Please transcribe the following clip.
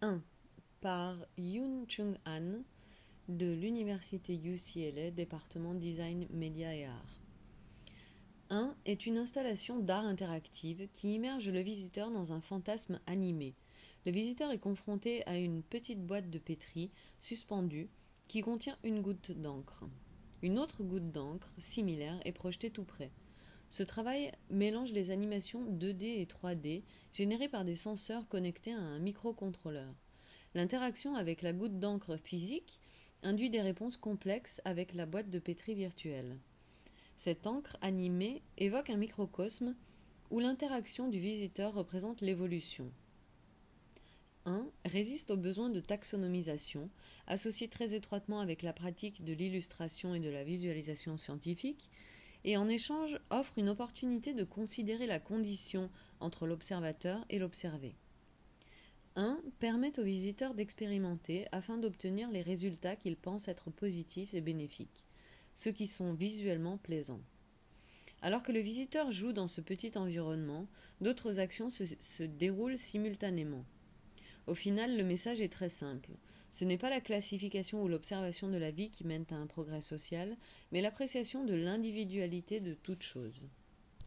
1. Par Yoon Chung-han de l'université UCLA, département Design, Média et Arts. 1 est une installation d'art interactive qui immerge le visiteur dans un fantasme animé. Le visiteur est confronté à une petite boîte de pétri suspendue qui contient une goutte d'encre. Une autre goutte d'encre similaire est projetée tout près. Ce travail mélange les animations 2D et 3D générées par des senseurs connectés à un microcontrôleur. L'interaction avec la goutte d'encre physique induit des réponses complexes avec la boîte de pétri virtuelle. Cette encre animée évoque un microcosme où l'interaction du visiteur représente l'évolution. 1 résiste aux besoins de taxonomisation, associé très étroitement avec la pratique de l'illustration et de la visualisation scientifique, et en échange offre une opportunité de considérer la condition entre l'observateur et l'observé. 1 permet aux visiteurs d'expérimenter afin d'obtenir les résultats qu'ils pensent être positifs et bénéfiques, ceux qui sont visuellement plaisants. Alors que le visiteur joue dans ce petit environnement, d'autres actions se, déroulent simultanément. Au final, le message est très simple. Ce n'est pas la classification ou l'observation de la vie qui mènent à un progrès social, mais l'appréciation de l'individualité de toute chose.